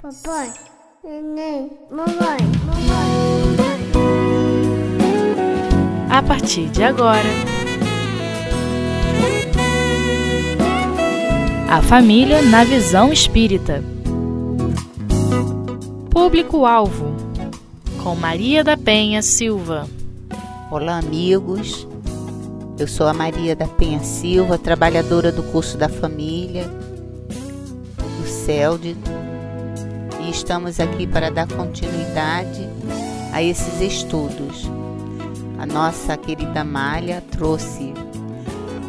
Papai, neném, mamãe, mamãe. A partir de agora, a família na visão espírita. Público-alvo com Maria da Penha Silva. Olá, amigos. Eu sou a Maria da Penha Silva, trabalhadora do curso da família, do CELD, estamos aqui para dar continuidade a esses estudos. A nossa querida Malha trouxe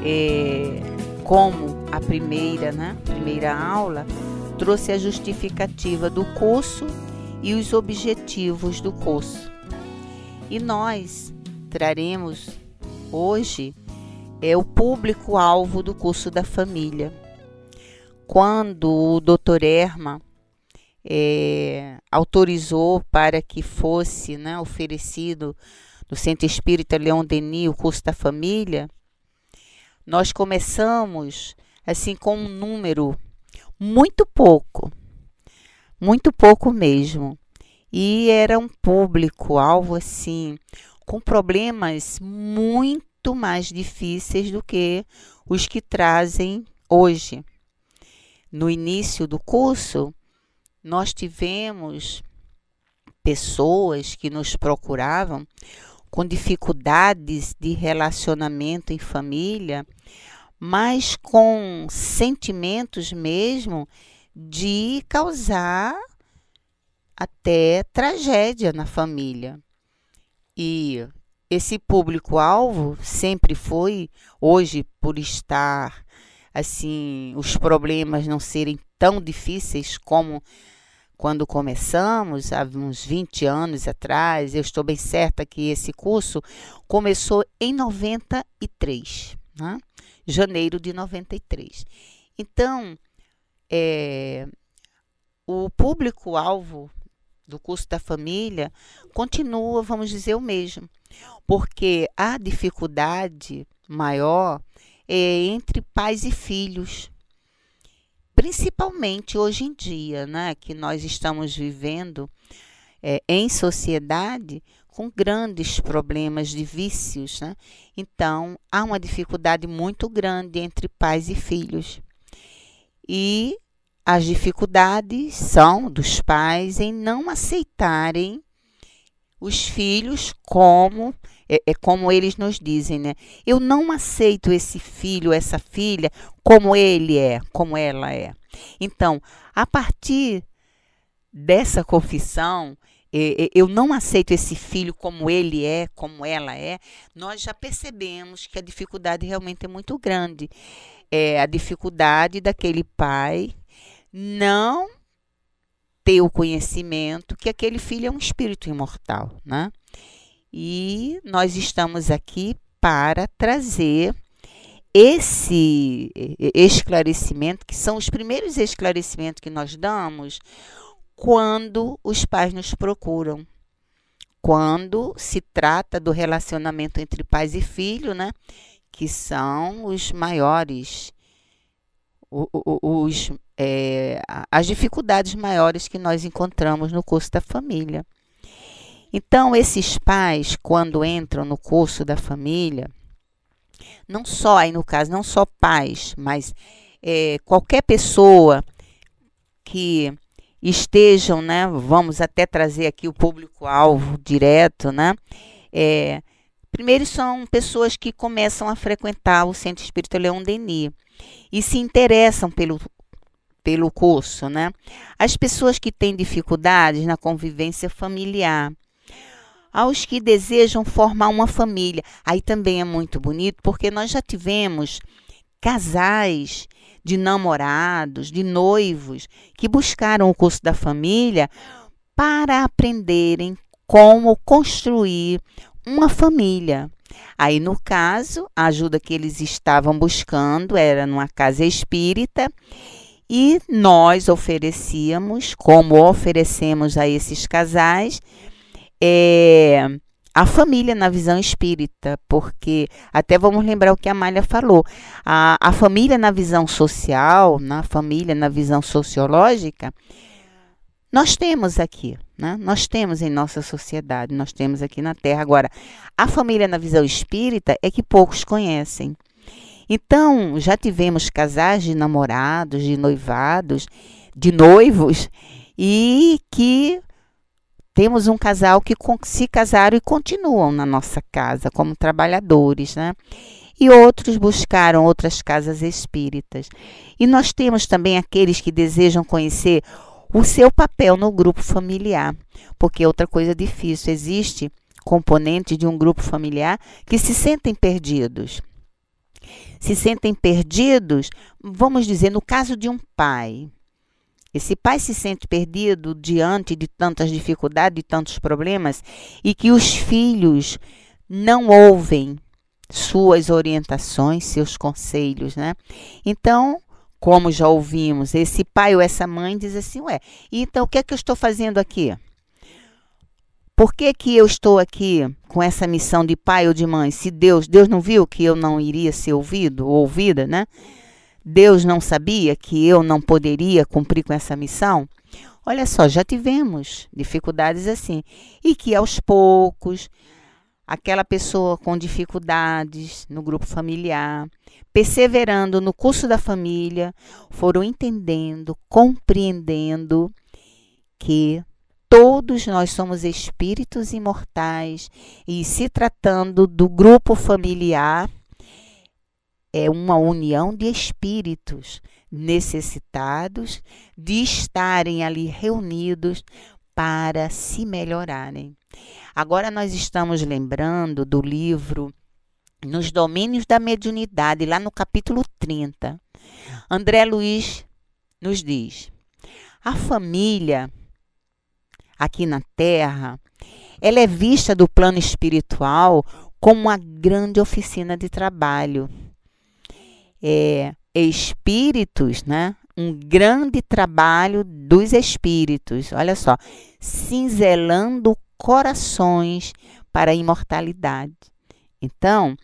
é, como a primeira, né, primeira aula, trouxe a justificativa do curso e os objetivos do curso. E nós traremos hoje é o público-alvo do curso da família. Quando o Dr. Erma é, autorizou para que fosse né, oferecido no Centro Espírita Leão Denis o curso da família, nós começamos assim com um número muito pouco, muito pouco mesmo. E era um público-alvo assim, com problemas muito mais difíceis do que os que trazem hoje. No início do curso, nós tivemos pessoas que nos procuravam com dificuldades de relacionamento em família, mas com sentimentos mesmo de causar até tragédia na família. E esse público-alvo sempre foi, hoje, por estar assim, os problemas não serem tão difíceis como quando começamos, há uns 20 anos atrás, eu estou bem certa que esse curso começou em 93, né? janeiro de 93. Então, é, o público-alvo do curso da família continua, vamos dizer, o mesmo, porque a dificuldade maior é entre pais e filhos principalmente hoje em dia, né, que nós estamos vivendo é, em sociedade com grandes problemas de vícios, né? Então há uma dificuldade muito grande entre pais e filhos. E as dificuldades são dos pais em não aceitarem os filhos como é, é, como eles nos dizem, né? Eu não aceito esse filho, essa filha, como ele é, como ela é. Então, a partir dessa confissão, é, é, eu não aceito esse filho como ele é, como ela é, nós já percebemos que a dificuldade realmente é muito grande. É a dificuldade daquele pai não ter o conhecimento que aquele filho é um espírito imortal, né? E nós estamos aqui para trazer esse esclarecimento, que são os primeiros esclarecimentos que nós damos quando os pais nos procuram. Quando se trata do relacionamento entre pais e filho, né? Que são os maiores, os, é, as dificuldades maiores que nós encontramos no curso da família. Então, esses pais, quando entram no curso da família, não só, aí no caso, não só pais, mas é, qualquer pessoa que estejam, né, vamos até trazer aqui o público-alvo direto, né, é, primeiro são pessoas que começam a frequentar o Centro Espírita Leão Denis e se interessam pelo, pelo curso, né? As pessoas que têm dificuldades na convivência familiar, aos que desejam formar uma família. Aí também é muito bonito, porque nós já tivemos casais de namorados, de noivos, que buscaram o curso da família para aprenderem como construir uma família. Aí, no caso, a ajuda que eles estavam buscando era numa casa espírita e nós oferecíamos, como oferecemos a esses casais, é, a família na visão espírita, porque até vamos lembrar o que a Malha falou. A, a família na visão social, na família na visão sociológica, nós temos aqui, né? Nós temos em nossa sociedade, nós temos aqui na Terra. Agora, a família na visão espírita é que poucos conhecem. Então, já tivemos casais de namorados, de noivados, de noivos, e que temos um casal que se casaram e continuam na nossa casa como trabalhadores, né? E outros buscaram outras casas espíritas. E nós temos também aqueles que desejam conhecer o seu papel no grupo familiar, porque outra coisa difícil, existe componente de um grupo familiar que se sentem perdidos. Se sentem perdidos, vamos dizer, no caso de um pai. Esse pai se sente perdido diante de tantas dificuldades, de tantos problemas, e que os filhos não ouvem suas orientações, seus conselhos, né? Então, como já ouvimos, esse pai ou essa mãe diz assim: Ué, então o que é que eu estou fazendo aqui? Por que, que eu estou aqui com essa missão de pai ou de mãe? Se Deus, Deus não viu que eu não iria ser ouvido ou ouvida, né? Deus não sabia que eu não poderia cumprir com essa missão? Olha só, já tivemos dificuldades assim. E que aos poucos, aquela pessoa com dificuldades no grupo familiar, perseverando no curso da família, foram entendendo, compreendendo que todos nós somos espíritos imortais e se tratando do grupo familiar é uma união de espíritos necessitados de estarem ali reunidos para se melhorarem. Agora nós estamos lembrando do livro Nos Domínios da Mediunidade, lá no capítulo 30. André Luiz nos diz: a família aqui na Terra, ela é vista do plano espiritual como uma grande oficina de trabalho. É, espíritos, né? um grande trabalho dos espíritos, olha só, cinzelando corações para a imortalidade. Então,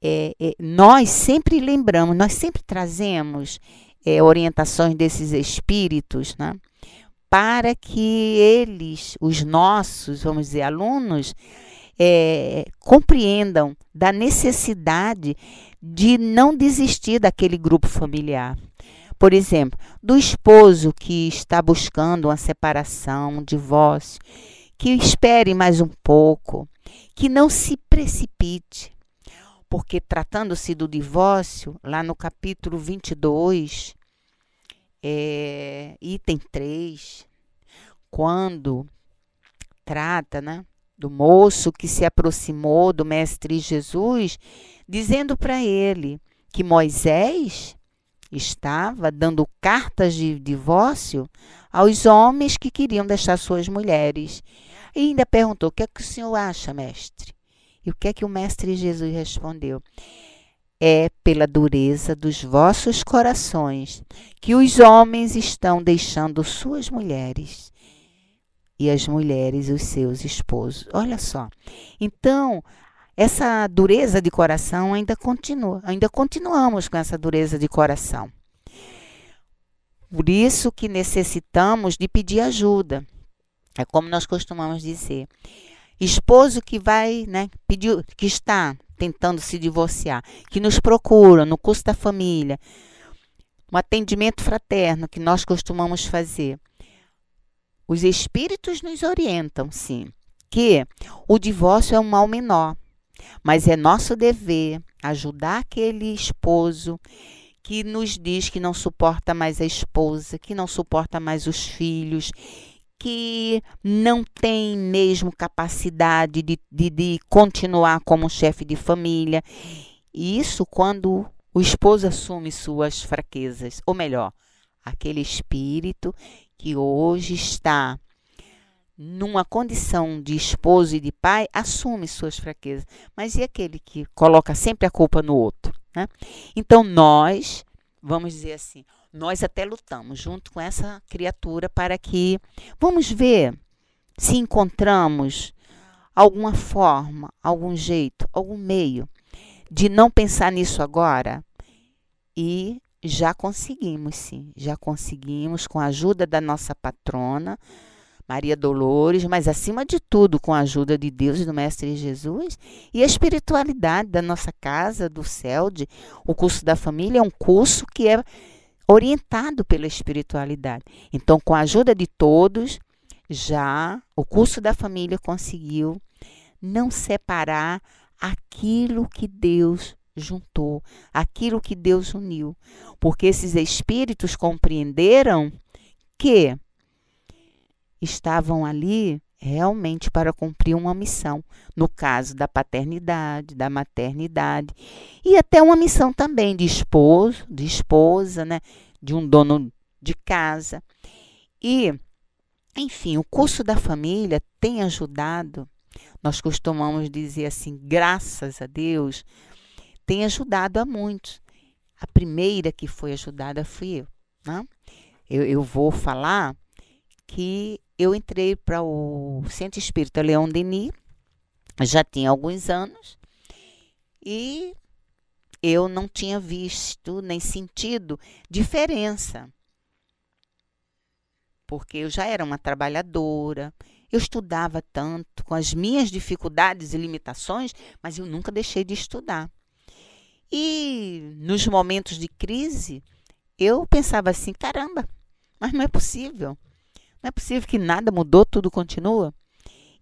é, é, nós sempre lembramos, nós sempre trazemos é, orientações desses espíritos, né? para que eles, os nossos, vamos dizer, alunos, é, compreendam da necessidade de não desistir daquele grupo familiar. Por exemplo, do esposo que está buscando uma separação, um divórcio, que espere mais um pouco, que não se precipite. Porque tratando-se do divórcio, lá no capítulo 22, é, item 3, quando trata né, do moço que se aproximou do Mestre Jesus, dizendo para ele que Moisés estava dando cartas de divórcio aos homens que queriam deixar suas mulheres. E ainda perguntou: O que é que o senhor acha, mestre? E o que é que o mestre Jesus respondeu? É pela dureza dos vossos corações que os homens estão deixando suas mulheres e as mulheres os seus esposos. Olha só. Então, essa dureza de coração ainda continua, ainda continuamos com essa dureza de coração. Por isso que necessitamos de pedir ajuda. É como nós costumamos dizer. Esposo que vai, né, pediu, que está tentando se divorciar, que nos procura no curso da família, um atendimento fraterno que nós costumamos fazer. Os espíritos nos orientam, sim, que o divórcio é um mal menor. Mas é nosso dever ajudar aquele esposo que nos diz que não suporta mais a esposa, que não suporta mais os filhos, que não tem mesmo capacidade de, de, de continuar como chefe de família. Isso quando o esposo assume suas fraquezas, ou melhor, aquele espírito que hoje está numa condição de esposo e de pai, assume suas fraquezas. Mas e aquele que coloca sempre a culpa no outro? Né? Então, nós, vamos dizer assim, nós até lutamos junto com essa criatura para que. Vamos ver se encontramos alguma forma, algum jeito, algum meio de não pensar nisso agora e já conseguimos, sim. Já conseguimos com a ajuda da nossa patrona, Maria Dolores, mas acima de tudo com a ajuda de Deus e do Mestre Jesus e a espiritualidade da nossa casa, do CELD. O curso da família é um curso que é orientado pela espiritualidade. Então, com a ajuda de todos, já o curso da família conseguiu não separar aquilo que Deus juntou, aquilo que Deus uniu, porque esses espíritos compreenderam que estavam ali realmente para cumprir uma missão, no caso da paternidade, da maternidade e até uma missão também de esposo, de esposa, né, de um dono de casa. E enfim, o curso da família tem ajudado. Nós costumamos dizer assim, graças a Deus, tem ajudado a muitos. A primeira que foi ajudada fui eu. Né? Eu, eu vou falar que eu entrei para o Centro Espírita Leão Denis, já tinha alguns anos, e eu não tinha visto nem sentido diferença. Porque eu já era uma trabalhadora, eu estudava tanto, com as minhas dificuldades e limitações, mas eu nunca deixei de estudar. E nos momentos de crise, eu pensava assim: caramba, mas não é possível. Não é possível que nada mudou, tudo continua.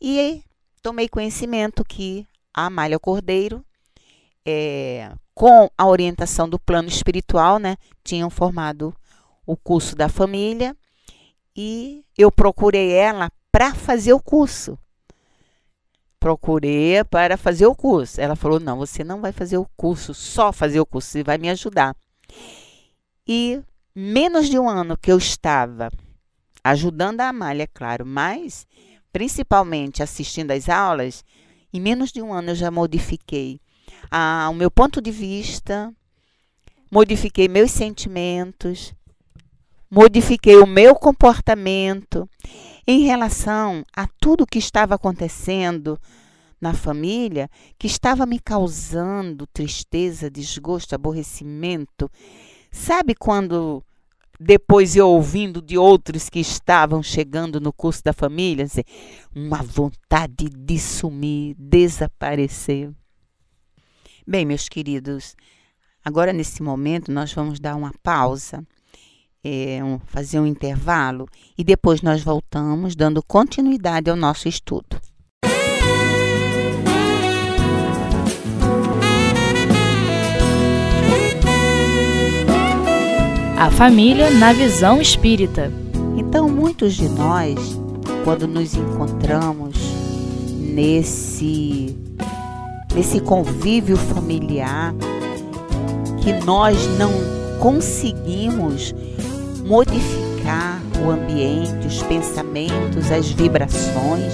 E tomei conhecimento que a Amália Cordeiro, é, com a orientação do plano espiritual, né, tinham formado o curso da família e eu procurei ela para fazer o curso. Procurei para fazer o curso. Ela falou: não, você não vai fazer o curso, só fazer o curso, você vai me ajudar. E menos de um ano que eu estava ajudando a Amália, é claro, mas principalmente assistindo às aulas, em menos de um ano eu já modifiquei o meu ponto de vista, modifiquei meus sentimentos, modifiquei o meu comportamento em relação a tudo que estava acontecendo na família, que estava me causando tristeza, desgosto, aborrecimento. Sabe quando depois eu ouvindo de outros que estavam chegando no curso da família, uma vontade de sumir, desaparecer. Bem, meus queridos, agora nesse momento nós vamos dar uma pausa, é, um, fazer um intervalo e depois nós voltamos dando continuidade ao nosso estudo. A família na visão espírita. Então, muitos de nós, quando nos encontramos nesse nesse convívio familiar, que nós não conseguimos modificar o ambiente, os pensamentos, as vibrações,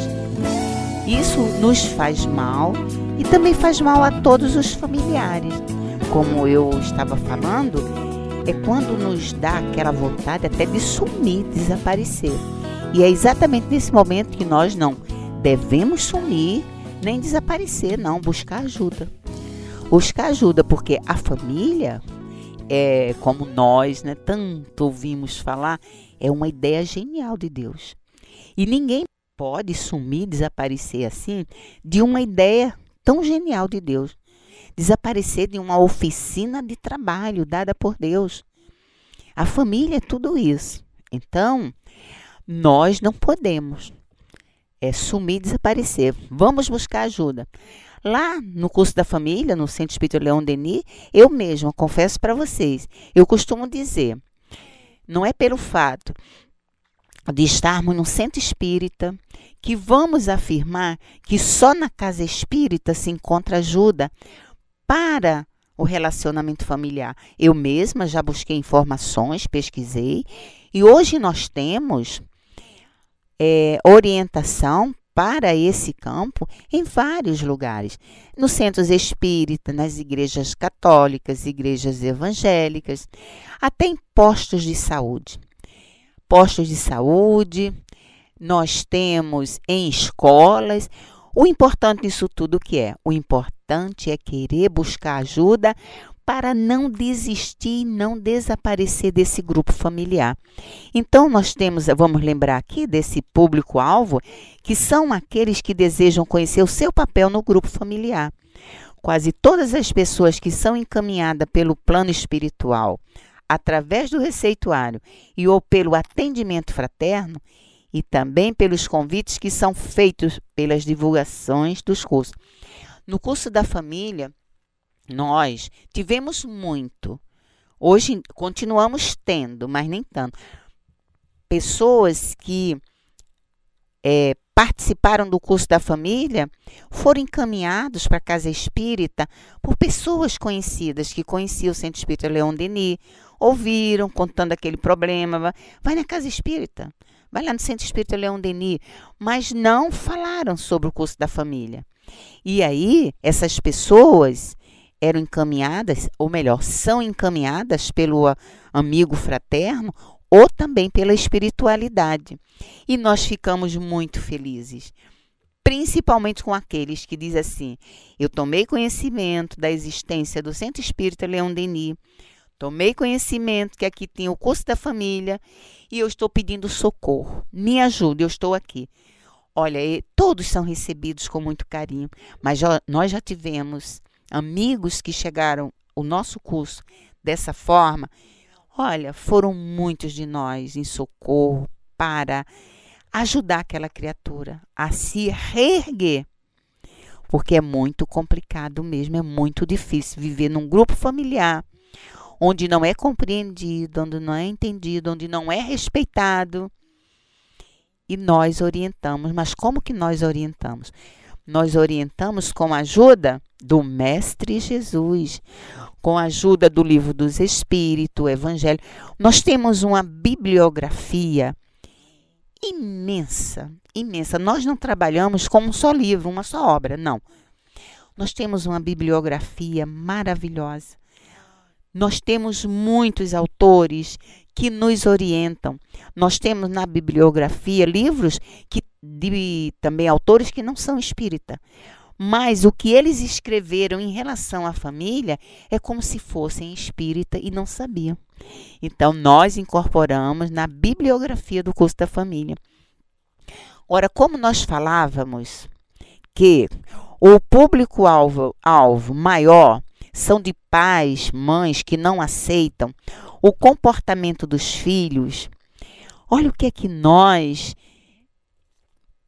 isso nos faz mal e também faz mal a todos os familiares. Como eu estava falando, é quando nos dá aquela vontade até de sumir, desaparecer. E é exatamente nesse momento que nós não devemos sumir nem desaparecer, não, buscar ajuda. Buscar ajuda, porque a família, é como nós, né, tanto ouvimos falar, é uma ideia genial de Deus. E ninguém pode sumir, desaparecer assim de uma ideia tão genial de Deus desaparecer de uma oficina de trabalho dada por Deus. A família é tudo isso. Então, nós não podemos é, sumir desaparecer. Vamos buscar ajuda. Lá no curso da família, no Centro Espírita Leão Denis, eu mesma confesso para vocês, eu costumo dizer, não é pelo fato de estarmos no centro espírita que vamos afirmar que só na casa espírita se encontra ajuda para o relacionamento familiar. Eu mesma já busquei informações, pesquisei, e hoje nós temos é, orientação para esse campo em vários lugares. Nos centros espíritas, nas igrejas católicas, igrejas evangélicas, até em postos de saúde. Postos de saúde, nós temos em escolas. O importante nisso tudo que é? O importante é querer buscar ajuda para não desistir e não desaparecer desse grupo familiar. Então, nós temos, vamos lembrar aqui desse público-alvo, que são aqueles que desejam conhecer o seu papel no grupo familiar. Quase todas as pessoas que são encaminhadas pelo plano espiritual, através do receituário e ou pelo atendimento fraterno, e também pelos convites que são feitos pelas divulgações dos cursos. No curso da família, nós tivemos muito. Hoje continuamos tendo, mas nem tanto. Pessoas que é, participaram do curso da família foram encaminhados para a casa espírita por pessoas conhecidas que conheciam o Centro Espírita Leão Denis, ouviram contando aquele problema. Vai na casa espírita, vai lá no Centro Espírita Leão Denis, mas não falaram sobre o curso da família. E aí, essas pessoas eram encaminhadas, ou melhor, são encaminhadas pelo amigo fraterno ou também pela espiritualidade. E nós ficamos muito felizes, principalmente com aqueles que dizem assim: eu tomei conhecimento da existência do Centro Espírita Leão Denis, tomei conhecimento que aqui tem o curso da família e eu estou pedindo socorro. Me ajude, eu estou aqui. Olha, todos são recebidos com muito carinho, mas já, nós já tivemos amigos que chegaram o nosso curso dessa forma. Olha, foram muitos de nós em socorro para ajudar aquela criatura a se reerguer. Porque é muito complicado mesmo, é muito difícil viver num grupo familiar onde não é compreendido, onde não é entendido, onde não é respeitado e nós orientamos. Mas como que nós orientamos? Nós orientamos com a ajuda do Mestre Jesus, com a ajuda do Livro dos Espíritos, Evangelho. Nós temos uma bibliografia imensa, imensa. Nós não trabalhamos com um só livro, uma só obra, não. Nós temos uma bibliografia maravilhosa. Nós temos muitos autores que nos orientam. Nós temos na bibliografia livros que de também autores que não são espírita, mas o que eles escreveram em relação à família é como se fossem espírita e não sabiam. Então nós incorporamos na bibliografia do curso da família. Ora, como nós falávamos que o público-alvo alvo maior são de pais, mães que não aceitam o comportamento dos filhos. Olha o que é que nós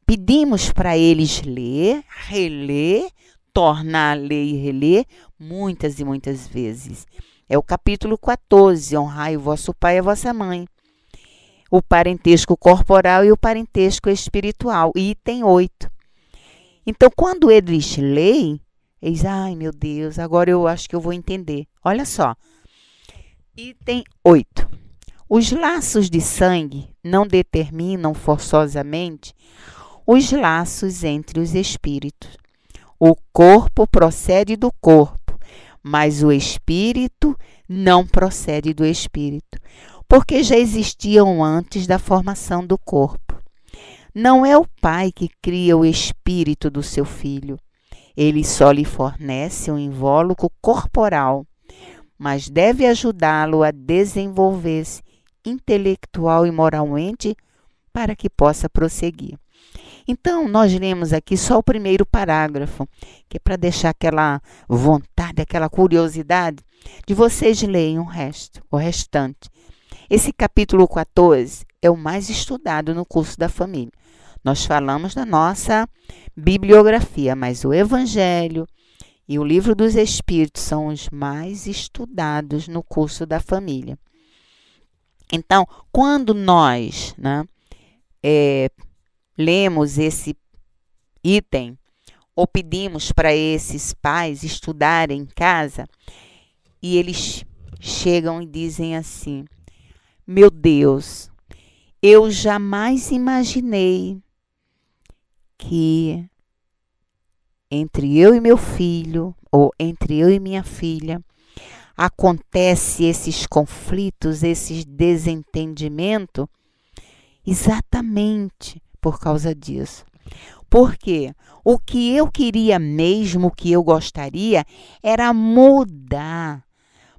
pedimos para eles ler, reler, tornar a ler e reler muitas e muitas vezes. É o capítulo 14, honrai o vosso pai e a vossa mãe. O parentesco corporal e o parentesco espiritual, item 8. Então, quando eles leem, eles, ai meu Deus, agora eu acho que eu vou entender. Olha só, Item 8. Os laços de sangue não determinam forçosamente os laços entre os espíritos. O corpo procede do corpo, mas o espírito não procede do espírito, porque já existiam antes da formação do corpo. Não é o pai que cria o espírito do seu filho. Ele só lhe fornece um invólucro corporal mas deve ajudá-lo a desenvolver-se intelectual e moralmente para que possa prosseguir. Então, nós lemos aqui só o primeiro parágrafo, que é para deixar aquela vontade, aquela curiosidade de vocês lerem o resto, o restante. Esse capítulo 14 é o mais estudado no curso da família. Nós falamos da nossa bibliografia, mas o Evangelho, e o livro dos Espíritos são os mais estudados no curso da família. Então, quando nós né, é, lemos esse item ou pedimos para esses pais estudarem em casa e eles chegam e dizem assim: Meu Deus, eu jamais imaginei que entre eu e meu filho, ou entre eu e minha filha, acontece esses conflitos, esses desentendimentos, exatamente por causa disso. Porque o que eu queria mesmo, o que eu gostaria, era mudar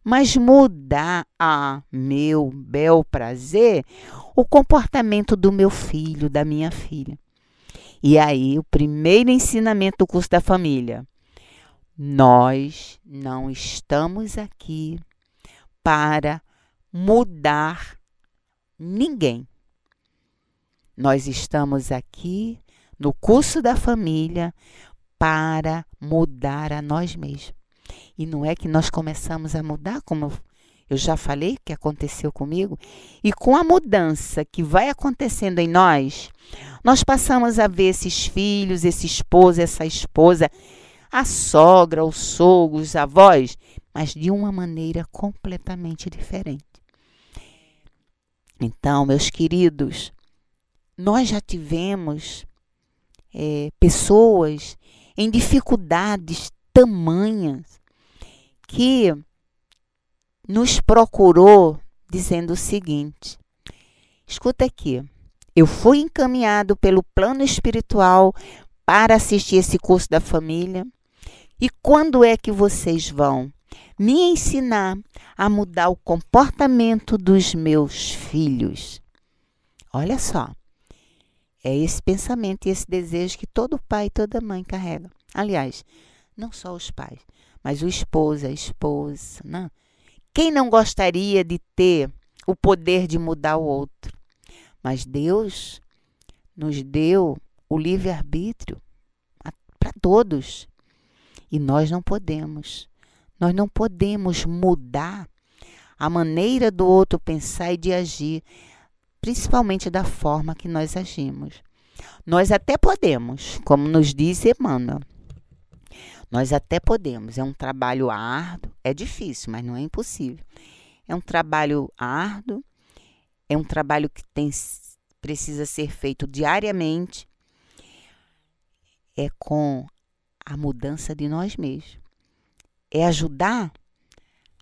mas mudar a meu bel prazer o comportamento do meu filho, da minha filha. E aí, o primeiro ensinamento do curso da família. Nós não estamos aqui para mudar ninguém. Nós estamos aqui no curso da família para mudar a nós mesmos. E não é que nós começamos a mudar, como eu já falei que aconteceu comigo, e com a mudança que vai acontecendo em nós, nós passamos a ver esses filhos, esse esposo, essa esposa, a sogra, o sogro, os avós, mas de uma maneira completamente diferente. Então, meus queridos, nós já tivemos é, pessoas em dificuldades tamanhas que nos procurou dizendo o seguinte: escuta aqui, eu fui encaminhado pelo plano espiritual para assistir esse curso da família. E quando é que vocês vão me ensinar a mudar o comportamento dos meus filhos? Olha só. É esse pensamento e esse desejo que todo pai e toda mãe carrega. Aliás, não só os pais, mas o esposo, a esposa. Né? Quem não gostaria de ter o poder de mudar o outro? Mas Deus nos deu o livre-arbítrio para todos. E nós não podemos. Nós não podemos mudar a maneira do outro pensar e de agir, principalmente da forma que nós agimos. Nós até podemos, como nos diz Emmanuel. Nós até podemos. É um trabalho árduo, é difícil, mas não é impossível. É um trabalho árduo, é um trabalho que tem, precisa ser feito diariamente. É com a mudança de nós mesmos. É ajudar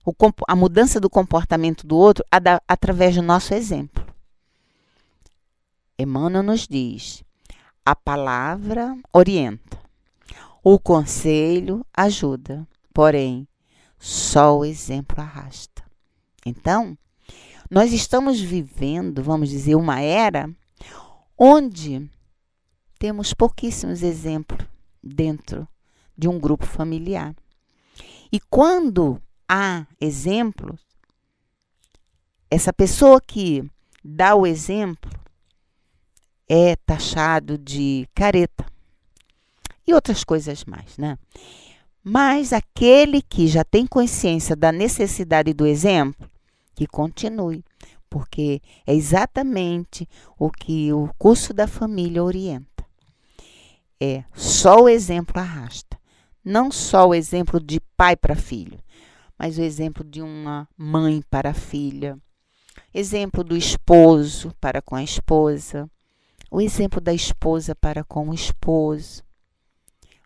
o, a mudança do comportamento do outro a através do nosso exemplo. Emmanuel nos diz: a palavra orienta, o conselho ajuda, porém, só o exemplo arrasta. Então, nós estamos vivendo, vamos dizer, uma era onde temos pouquíssimos exemplos dentro de um grupo familiar. E quando há exemplos, essa pessoa que dá o exemplo é taxado de careta e outras coisas mais, né? Mas aquele que já tem consciência da necessidade do exemplo, que continue, porque é exatamente o que o curso da família orienta. É só o exemplo arrasta. Não só o exemplo de pai para filho, mas o exemplo de uma mãe para a filha, exemplo do esposo para com a esposa, o exemplo da esposa para com o esposo,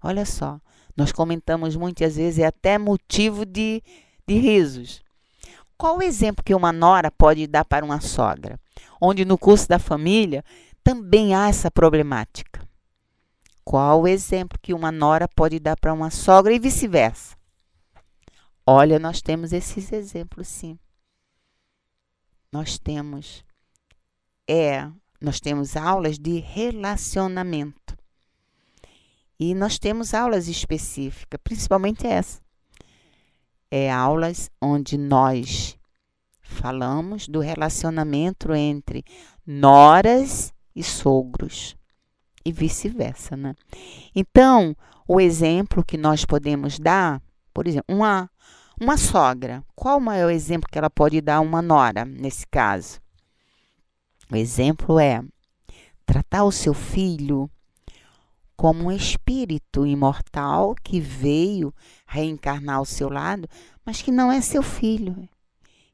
Olha só, nós comentamos muitas vezes, é até motivo de, de risos. Qual o exemplo que uma nora pode dar para uma sogra? Onde no curso da família também há essa problemática. Qual o exemplo que uma nora pode dar para uma sogra e vice-versa? Olha, nós temos esses exemplos, sim. Nós temos é, nós temos aulas de relacionamento. E nós temos aulas específicas, principalmente essa. É aulas onde nós falamos do relacionamento entre noras e sogros e vice-versa, né? Então, o exemplo que nós podemos dar, por exemplo, uma uma sogra, qual o maior exemplo que ela pode dar a uma nora nesse caso? O exemplo é tratar o seu filho como um espírito imortal que veio reencarnar ao seu lado, mas que não é seu filho.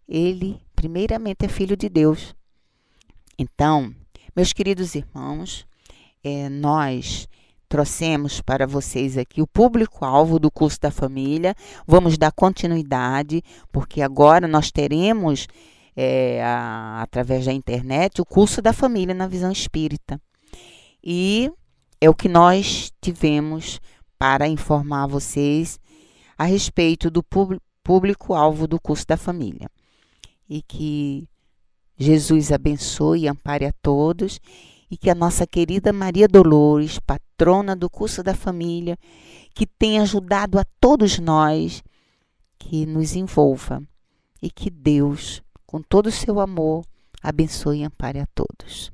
Ele, primeiramente, é filho de Deus. Então, meus queridos irmãos, é, nós trouxemos para vocês aqui o público-alvo do curso da família. Vamos dar continuidade, porque agora nós teremos, é, a, através da internet, o curso da família na visão espírita. E é o que nós tivemos para informar vocês a respeito do público-alvo do curso da família. E que Jesus abençoe e ampare a todos e que a nossa querida Maria Dolores, patrona do curso da família, que tem ajudado a todos nós, que nos envolva e que Deus, com todo o seu amor, abençoe e ampare a todos.